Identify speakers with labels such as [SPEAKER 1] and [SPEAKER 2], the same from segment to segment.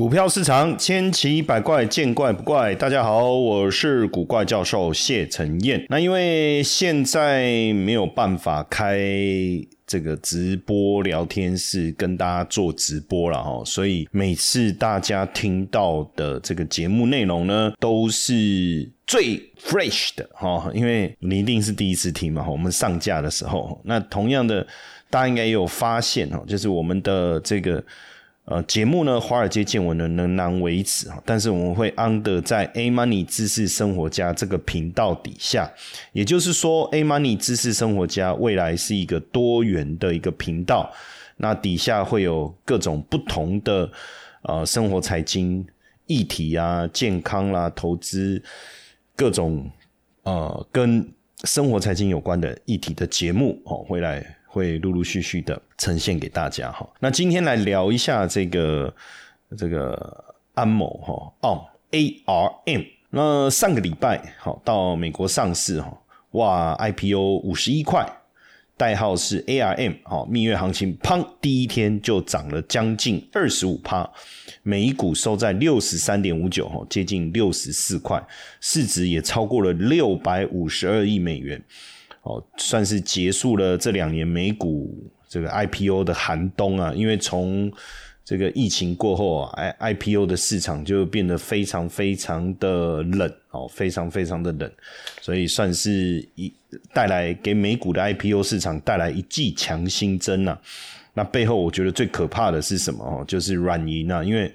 [SPEAKER 1] 股票市场千奇百怪，见怪不怪。大家好，我是古怪教授谢承彦。那因为现在没有办法开这个直播聊天室跟大家做直播了哈，所以每次大家听到的这个节目内容呢，都是最 fresh 的哈，因为你一定是第一次听嘛。我们上架的时候，那同样的，大家应该也有发现哈，就是我们的这个。呃，节目呢，华尔街见闻呢仍然维持哈，但是我们会安的在 A Money 知识生活家这个频道底下，也就是说，A Money 知识生活家未来是一个多元的一个频道，那底下会有各种不同的呃生活财经议题啊、健康啦、投资各种呃跟生活财经有关的议题的节目哦，会来。会陆陆续续的呈现给大家哈。那今天来聊一下这个这个安某哈哦 A R M。那上个礼拜好到美国上市哈，哇 I P O 五十一块，代号是 A R M 好蜜月行情，砰第一天就涨了将近二十五趴，每一股收在六十三点五九哈，接近六十四块，市值也超过了六百五十二亿美元。哦，算是结束了这两年美股这个 IPO 的寒冬啊，因为从这个疫情过后啊，I IPO 的市场就变得非常非常的冷哦，非常非常的冷，所以算是一带来给美股的 IPO 市场带来一剂强心针呐。那背后我觉得最可怕的是什么哦？就是软银啊，因为。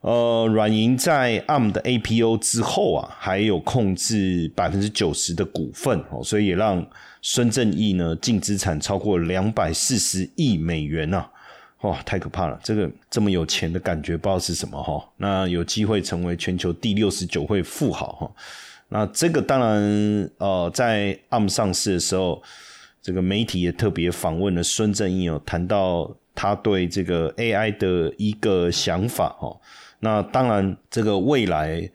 [SPEAKER 1] 呃，软银在 ARM 的 APO 之后啊，还有控制百分之九十的股份哦，所以也让孙正义呢净资产超过两百四十亿美元呐，哇，太可怕了！这个这么有钱的感觉，不知道是什么哈。那有机会成为全球第六十九位富豪哈。那这个当然，呃，在 ARM 上市的时候，这个媒体也特别访问了孙正义哦，谈到他对这个 AI 的一个想法哦。那当然，这个未来，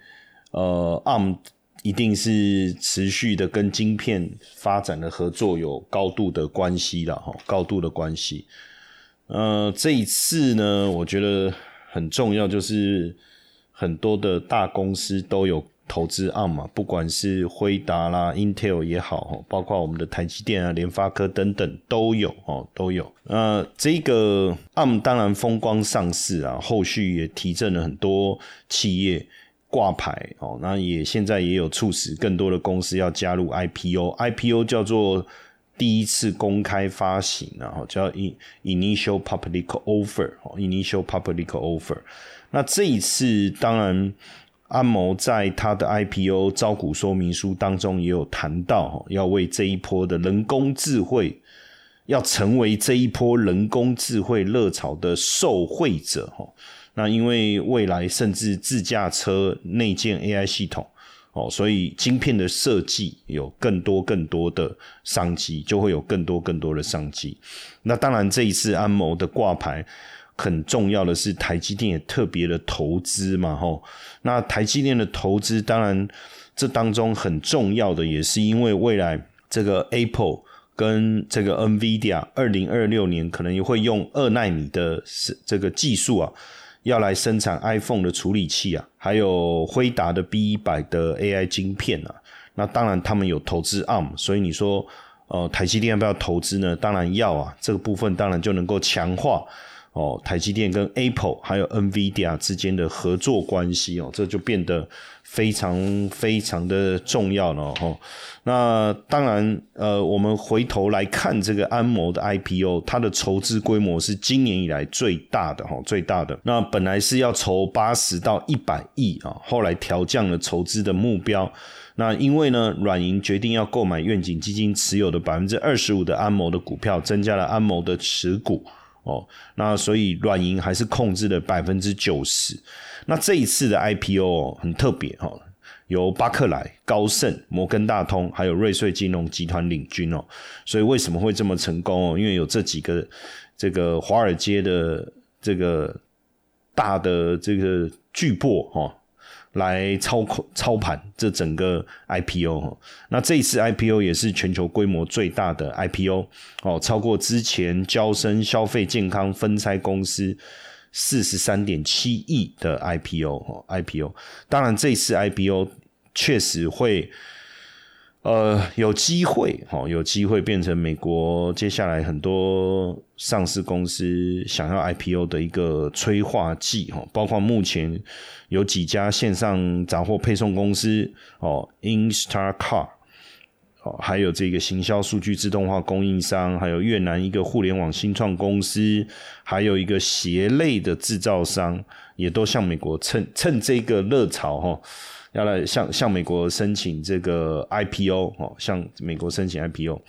[SPEAKER 1] 呃，ARM 一定是持续的跟晶片发展的合作有高度的关系了哈，高度的关系。呃，这一次呢，我觉得很重要，就是很多的大公司都有。投资 ARM 嘛，不管是辉达啦、Intel 也好，包括我们的台积电啊、联发科等等都有哦，都有。那这个 ARM 当然风光上市啊，后续也提振了很多企业挂牌哦，那也现在也有促使更多的公司要加入 IPO，IPO 叫做第一次公开发行，然后叫 Initial Public Offer，Initial Public Offer。那这一次当然。安谋在他的 IPO 招股说明书当中也有谈到，要为这一波的人工智慧，要成为这一波人工智慧热潮的受惠者哈。那因为未来甚至自驾车内建 AI 系统哦，所以晶片的设计有更多更多的商机，就会有更多更多的商机。那当然，这一次安谋的挂牌。很重要的是，台积电也特别的投资嘛，吼。那台积电的投资，当然这当中很重要的，也是因为未来这个 Apple 跟这个 NVIDIA 二零二六年可能也会用二纳米的这个技术啊，要来生产 iPhone 的处理器啊，还有辉达的 B 一百的 AI 晶片啊。那当然他们有投资 ARM，所以你说，呃，台积电要不要投资呢？当然要啊，这个部分当然就能够强化。哦，台积电跟 Apple 还有 NVIDIA 之间的合作关系哦，这就变得非常非常的重要了哈。那当然，呃，我们回头来看这个安谋的 IPO，它的筹资规模是今年以来最大的哈，最大的。那本来是要筹八十到一百亿啊，后来调降了筹资的目标。那因为呢，软银决定要购买愿景基金持有的百分之二十五的安谋的股票，增加了安谋的持股。哦，那所以软银还是控制了百分之九十。那这一次的 IPO 很特别哈，由巴克莱、高盛、摩根大通还有瑞穗金融集团领军哦。所以为什么会这么成功哦？因为有这几个这个华尔街的这个大的这个巨擘哈。来操控操盘这整个 IPO，那这一次 IPO 也是全球规模最大的 IPO 哦，超过之前交生消费健康分拆公司四十三点七亿的 IPO，IPO。当然，这次 IPO 确实会。呃，有机会，哈，有机会变成美国接下来很多上市公司想要 IPO 的一个催化剂，哈，包括目前有几家线上杂货配送公司，哦，Instacar，哦，还有这个行销数据自动化供应商，还有越南一个互联网新创公司，还有一个鞋类的制造商，也都向美国趁趁这个热潮，哈。要来向向美国申请这个 IPO 哦，向美国申请 IPO。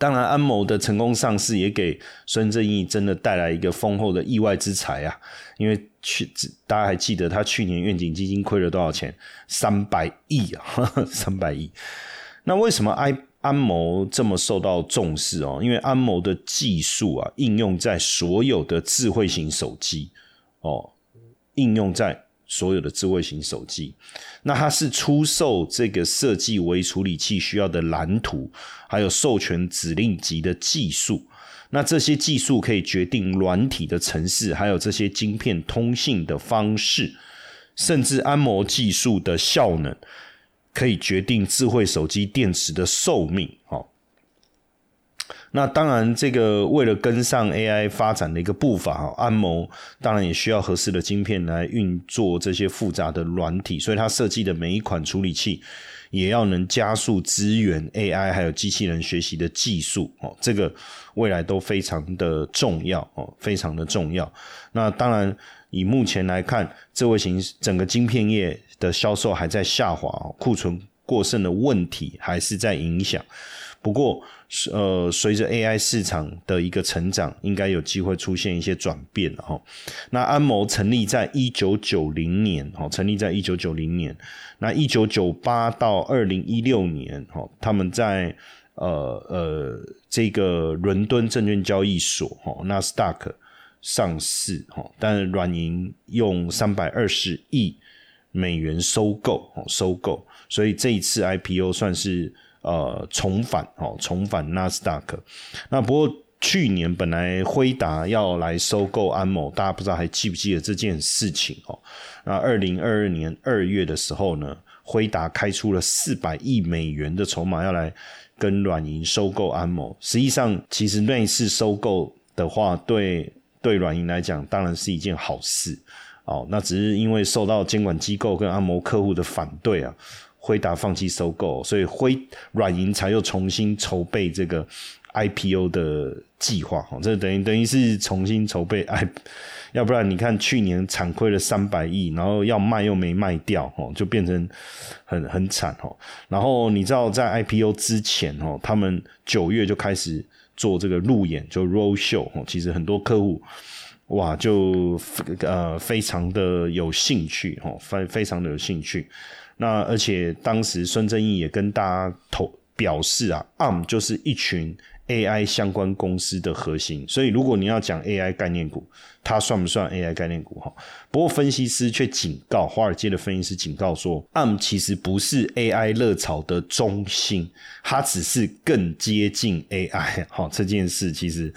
[SPEAKER 1] 当然，安谋的成功上市也给孙正义真的带来一个丰厚的意外之财啊！因为去大家还记得他去年愿景基金亏了多少钱？三百亿啊，三百亿。那为什么安安谋这么受到重视哦？因为安谋的技术啊，应用在所有的智慧型手机哦，应用在。所有的智慧型手机，那它是出售这个设计微处理器需要的蓝图，还有授权指令集的技术。那这些技术可以决定软体的程式，还有这些晶片通信的方式，甚至安摩技术的效能，可以决定智慧手机电池的寿命。好。那当然，这个为了跟上 AI 发展的一个步伐，哈，安谋当然也需要合适的晶片来运作这些复杂的软体，所以它设计的每一款处理器也要能加速支援 AI 还有机器人学习的技术，哦，这个未来都非常的重要，哦，非常的重要。那当然，以目前来看，这位型整个晶片业的销售还在下滑，库存过剩的问题还是在影响。不过，呃，随着 AI 市场的一个成长，应该有机会出现一些转变哈。那安谋成立在一九九零年，哈，成立在一九九零年。那一九九八到二零一六年，哈，他们在呃呃这个伦敦证券交易所，哈，纳斯达克上市，哈，但软银用三百二十亿美元收购，哦，收购，所以这一次 IPO 算是。呃，重返哦，重返纳斯达克。那不过去年本来辉达要来收购安某，大家不知道还记不记得这件事情哦？那二零二二年二月的时候呢，辉达开出了四百亿美元的筹码要来跟软银收购安某。实际上，其实类似收购的话，对对软银来讲，当然是一件好事哦。那只是因为受到监管机构跟安某客户的反对啊。辉达放弃收购，所以辉软银才又重新筹备这个 IPO 的计划。哈，这等于等于是重新筹备 I，要不然你看去年惨亏了三百亿，然后要卖又没卖掉，哦，就变成很很惨哦。然后你知道在 IPO 之前，哦，他们九月就开始做这个路演，就 Road Show，哦，其实很多客户哇，就呃非常的有兴趣，哦，非非常的有兴趣。那而且当时孙正义也跟大家投表示啊，ARM 就是一群 AI 相关公司的核心，所以如果你要讲 AI 概念股，它算不算 AI 概念股哈？不过分析师却警告，华尔街的分析师警告说，ARM 其实不是 AI 热潮的中心，它只是更接近 AI。哈，这件事其实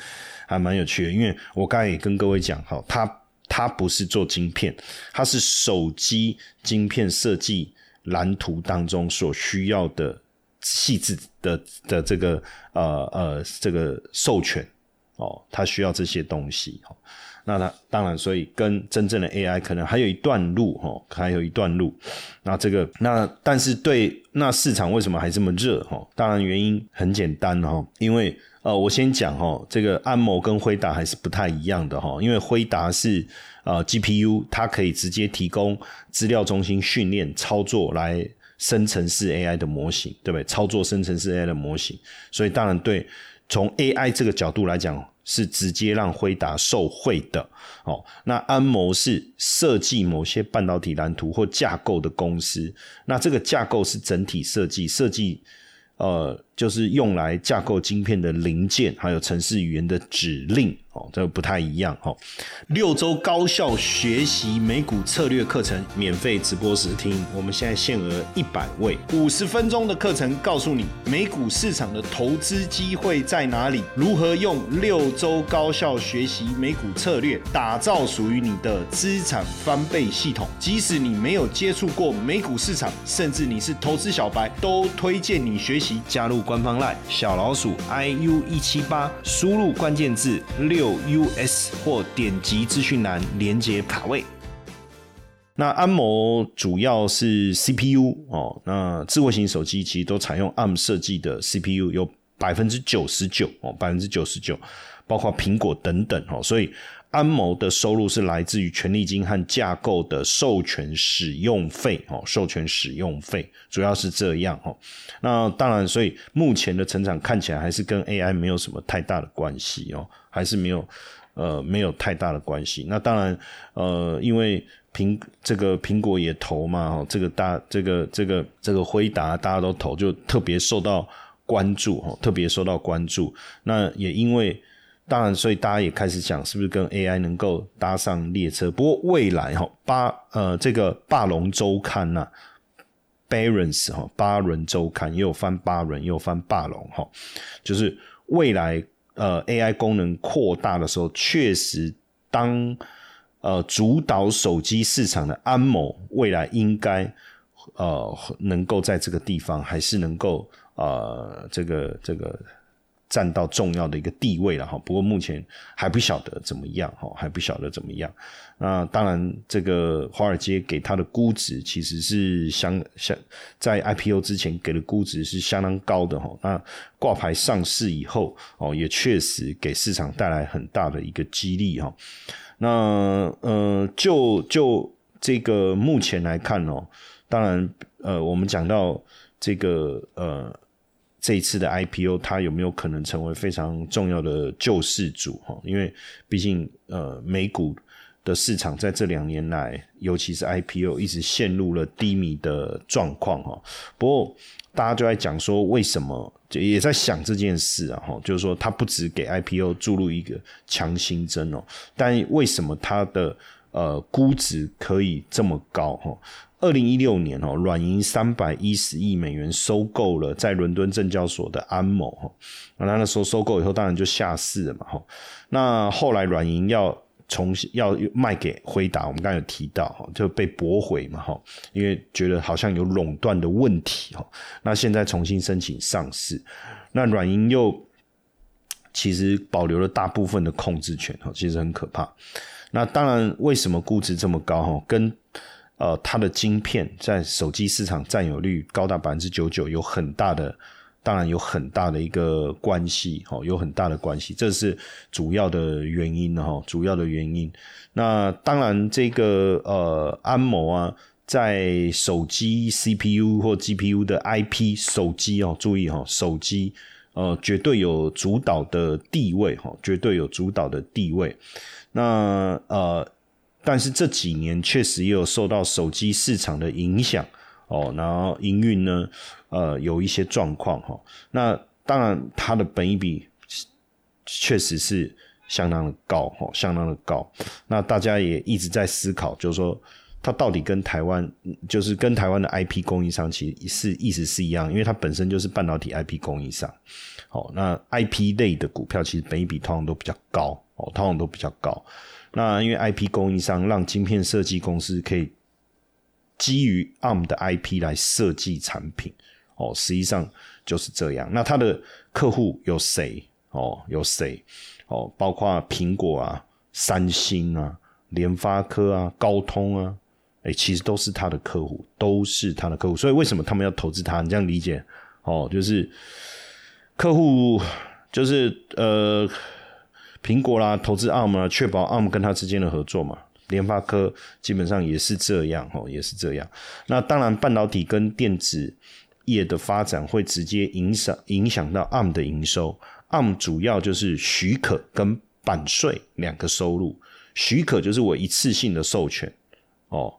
[SPEAKER 1] 还蛮有趣的，因为我刚才也跟各位讲，哈，它它不是做晶片，它是手机晶片设计。蓝图当中所需要的细致的的这个呃呃这个授权哦，它需要这些东西哦。那它当然，所以跟真正的 AI 可能还有一段路哈，还有一段路。那这个那但是对那市场为什么还这么热哈？当然原因很简单哈，因为呃我先讲哈，这个安谋跟辉达还是不太一样的哈，因为辉达是。呃，GPU 它可以直接提供资料中心训练操作来生成式 AI 的模型，对不对？操作生成式 AI 的模型，所以当然对从 AI 这个角度来讲，是直接让辉达受惠的。哦，那安谋是设计某些半导体蓝图或架构的公司，那这个架构是整体设计，设计呃就是用来架构晶片的零件，还有程式语言的指令。哦，这不太一样哦。六周高效学习美股策略课程免费直播时听，我们现在限额一百位，五十分钟的课程告诉你美股市场的投资机会在哪里，如何用六周高效学习美股策略打造属于你的资产翻倍系统。即使你没有接触过美股市场，甚至你是投资小白，都推荐你学习。加入官方 LINE 小老鼠 iu 一七八，输入关键字六。US 或点击资讯栏连接卡位。那安谋主要是 CPU 哦，那智慧型手机其实都采用 ARM 设计的 CPU，有百分之九十九哦，百分之九十九，包括苹果等等哦，所以安谋的收入是来自于权利金和架构的授权使用费哦，授权使用费主要是这样哦。那当然，所以目前的成长看起来还是跟 AI 没有什么太大的关系哦。还是没有，呃，没有太大的关系。那当然，呃，因为苹这个苹果也投嘛，哦，这个大这个这个这个辉达大家都投，就特别受到关注，哦，特别受到关注。那也因为，当然，所以大家也开始讲，是不是跟 AI 能够搭上列车？不过未来，哈，巴呃，这个霸龙周刊呐，Barons 哈，巴伦周刊也有翻巴伦，也有翻霸龙，哈，就是未来。呃，AI 功能扩大的时候，确实，当呃主导手机市场的安某未来应该呃能够在这个地方还是能够呃这个这个。占到重要的一个地位了哈，不过目前还不晓得怎么样哈，还不晓得怎么样。那当然，这个华尔街给它的估值其实是相相在 IPO 之前给的估值是相当高的哈。那挂牌上市以后哦，也确实给市场带来很大的一个激励哈。那呃，就就这个目前来看哦，当然呃，我们讲到这个呃。这一次的 IPO，它有没有可能成为非常重要的救世主？哈，因为毕竟呃，美股的市场在这两年来，尤其是 IPO，一直陷入了低迷的状况。哈，不过大家就在讲说，为什么也在想这件事啊？哈，就是说，它不止给 IPO 注入一个强心针哦，但为什么它的呃估值可以这么高？哈？二零一六年哦，软银三百一十亿美元收购了在伦敦证交所的安某哈，那那时候收购以后，当然就下市了嘛哈。那后来软银要重新要卖给辉达，我们刚才有提到哈，就被驳回嘛哈，因为觉得好像有垄断的问题哈。那现在重新申请上市，那软银又其实保留了大部分的控制权哈，其实很可怕。那当然，为什么估值这么高哈？跟呃，它的晶片在手机市场占有率高达百分之九九，有很大的，当然有很大的一个关系，哈，有很大的关系，这是主要的原因哈，主要的原因。那当然，这个呃，安谋啊，在手机 CPU 或 GPU 的 IP 手机哦，注意哈，手机呃，绝对有主导的地位哈，绝对有主导的地位。那呃。但是这几年确实也有受到手机市场的影响哦，然后营运呢，呃，有一些状况哈。那当然，它的本益比确实是相当的高哈，相当的高。那大家也一直在思考，就是说它到底跟台湾，就是跟台湾的 IP 供应商其实是意思是一样，因为它本身就是半导体 IP 供应商。好，那 IP 类的股票其实本一比通常都比较高哦，通常都比较高。那因为 IP 供应商让晶片设计公司可以基于 ARM 的 IP 来设计产品哦，实际上就是这样。那他的客户有谁哦？有谁哦？包括苹果啊、三星啊、联发科啊、高通啊，哎，其实都是他的客户，都是他的客户。所以为什么他们要投资他？你这样理解哦？就是客户就是呃。苹果啦，投资 ARM 啊，确保 ARM 跟它之间的合作嘛。联发科基本上也是这样，哦，也是这样。那当然，半导体跟电子业的发展会直接影响影响到 ARM 的营收。ARM 主要就是许可跟版税两个收入。许可就是我一次性的授权，哦，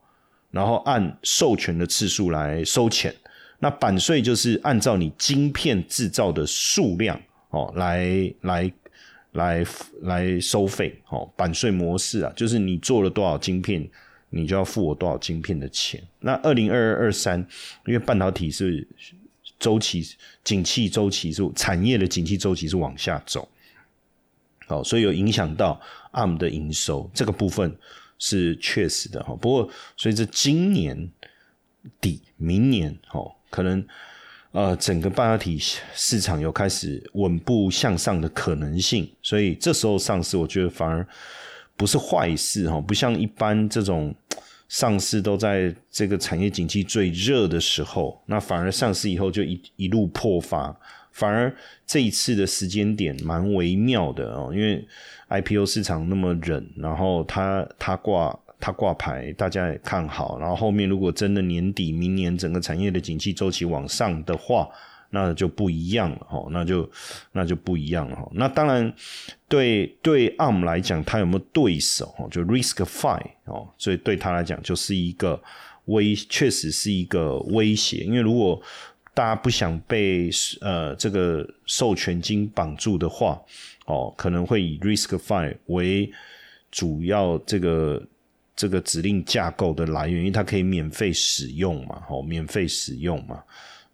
[SPEAKER 1] 然后按授权的次数来收钱。那版税就是按照你晶片制造的数量，哦，来来。来来收费哦，版税模式啊，就是你做了多少晶片，你就要付我多少晶片的钱。那二零二二二三，因为半导体是周期景气周期是产业的景气周期是往下走，好，所以有影响到 ARM 的营收这个部分是确实的哈。不过随着今年底、明年哦，可能。呃，整个半导体市场有开始稳步向上的可能性，所以这时候上市，我觉得反而不是坏事哈。不像一般这种上市都在这个产业景气最热的时候，那反而上市以后就一一路破发。反而这一次的时间点蛮微妙的哦，因为 IPO 市场那么冷，然后它它挂。它挂牌，大家也看好。然后后面如果真的年底、明年整个产业的景气周期往上的话，那就不一样了哦，那就那就不一样了哈。那当然，对对 ARM 来讲，它有没有对手哦？就 Risk Five 哦，所以对他来讲就是一个威，确实是一个威胁。因为如果大家不想被呃这个授权金绑住的话，哦，可能会以 RISC-V 为主要这个。这个指令架构的来源，因为它可以免费使用嘛，哦，免费使用嘛。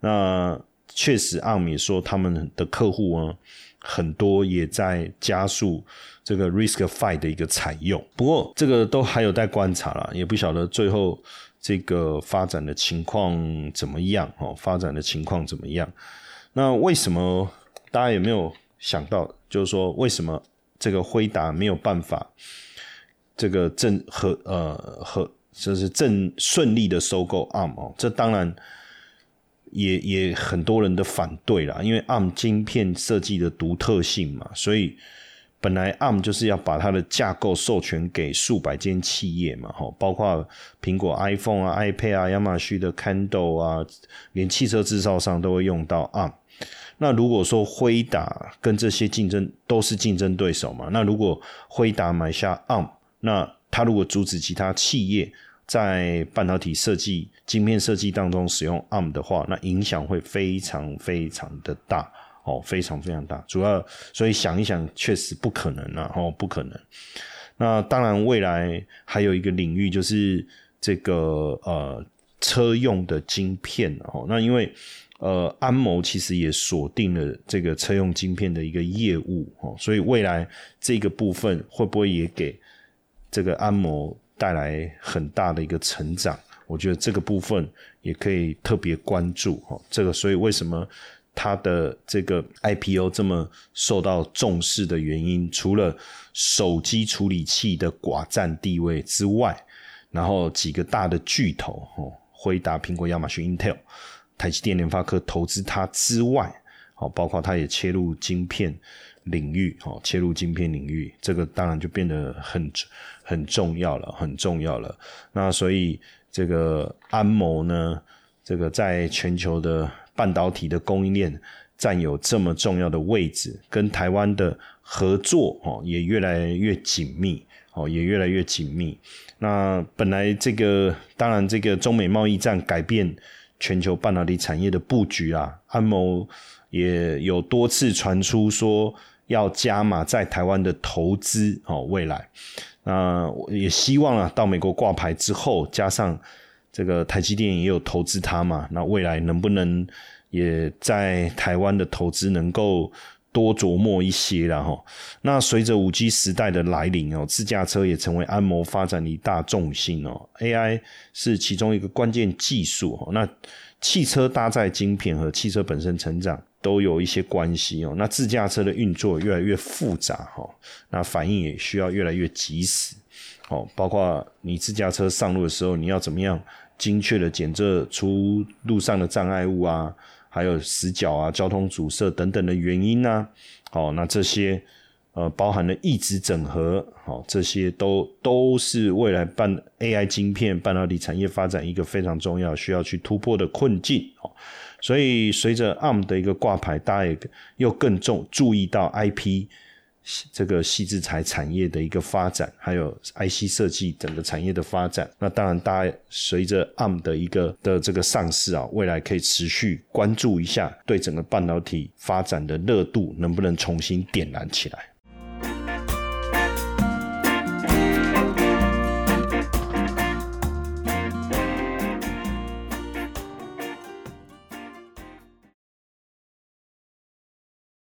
[SPEAKER 1] 那确实阿米说他们的客户呢，很多也在加速这个 RISC-V 的一个采用。不过，这个都还有待观察了，也不晓得最后这个发展的情况怎么样哦，发展的情况怎么样？那为什么大家有没有想到，就是说为什么这个辉达没有办法？这个正和呃和就是正顺利的收购 ARM 哦，这当然也也很多人的反对啦，因为 ARM 晶片设计的独特性嘛，所以本来 ARM 就是要把它的架构授权给数百间企业嘛，哈，包括苹果 iPhone 啊、iPad 啊、亚马逊的 Kindle 啊，连汽车制造商都会用到 ARM。那如果说辉达跟这些竞争都是竞争对手嘛，那如果辉达买下 ARM。那他如果阻止其他企业在半导体设计、晶片设计当中使用 ARM 的话，那影响会非常非常的大哦，非常非常大。主要所以想一想，确实不可能啊，哦，不可能。那当然，未来还有一个领域就是这个呃车用的晶片哦。那因为呃安谋其实也锁定了这个车用晶片的一个业务哦，所以未来这个部分会不会也给？这个安摩带来很大的一个成长，我觉得这个部分也可以特别关注哦。这个所以为什么它的这个 IPO 这么受到重视的原因，除了手机处理器的寡占地位之外，然后几个大的巨头哦，辉达、苹果、亚马逊、Intel、台积电、联发科投资它之外，哦，包括它也切入晶片。领域哦，切入晶片领域，这个当然就变得很很重要了，很重要了。那所以这个安谋呢，这个在全球的半导体的供应链占有这么重要的位置，跟台湾的合作哦也越来越紧密哦，也越来越紧密。那本来这个当然这个中美贸易战改变全球半导体产业的布局啊，安谋也有多次传出说。要加码在台湾的投资哦，未来，那也希望啊，到美国挂牌之后，加上这个台积电也有投资它嘛，那未来能不能也在台湾的投资能够多琢磨一些了哈？那随着五 G 时代的来临哦，自驾车也成为安谋发展的一大重心哦，AI 是其中一个关键技术哦，那汽车搭载晶片和汽车本身成长。都有一些关系哦。那自驾车的运作越来越复杂哈，那反应也需要越来越及时哦。包括你自驾车上路的时候，你要怎么样精确的检测出路上的障碍物啊，还有死角啊、交通阻塞等等的原因呢？好，那这些呃包含了一直整合，好，这些都都是未来半 AI 晶片半导体产业发展一个非常重要需要去突破的困境哦。所以，随着 ARM 的一个挂牌，大家也又更重注意到 IP 这个细制材产业的一个发展，还有 IC 设计整个产业的发展。那当然，大家随着 ARM 的一个的这个上市啊，未来可以持续关注一下，对整个半导体发展的热度能不能重新点燃起来。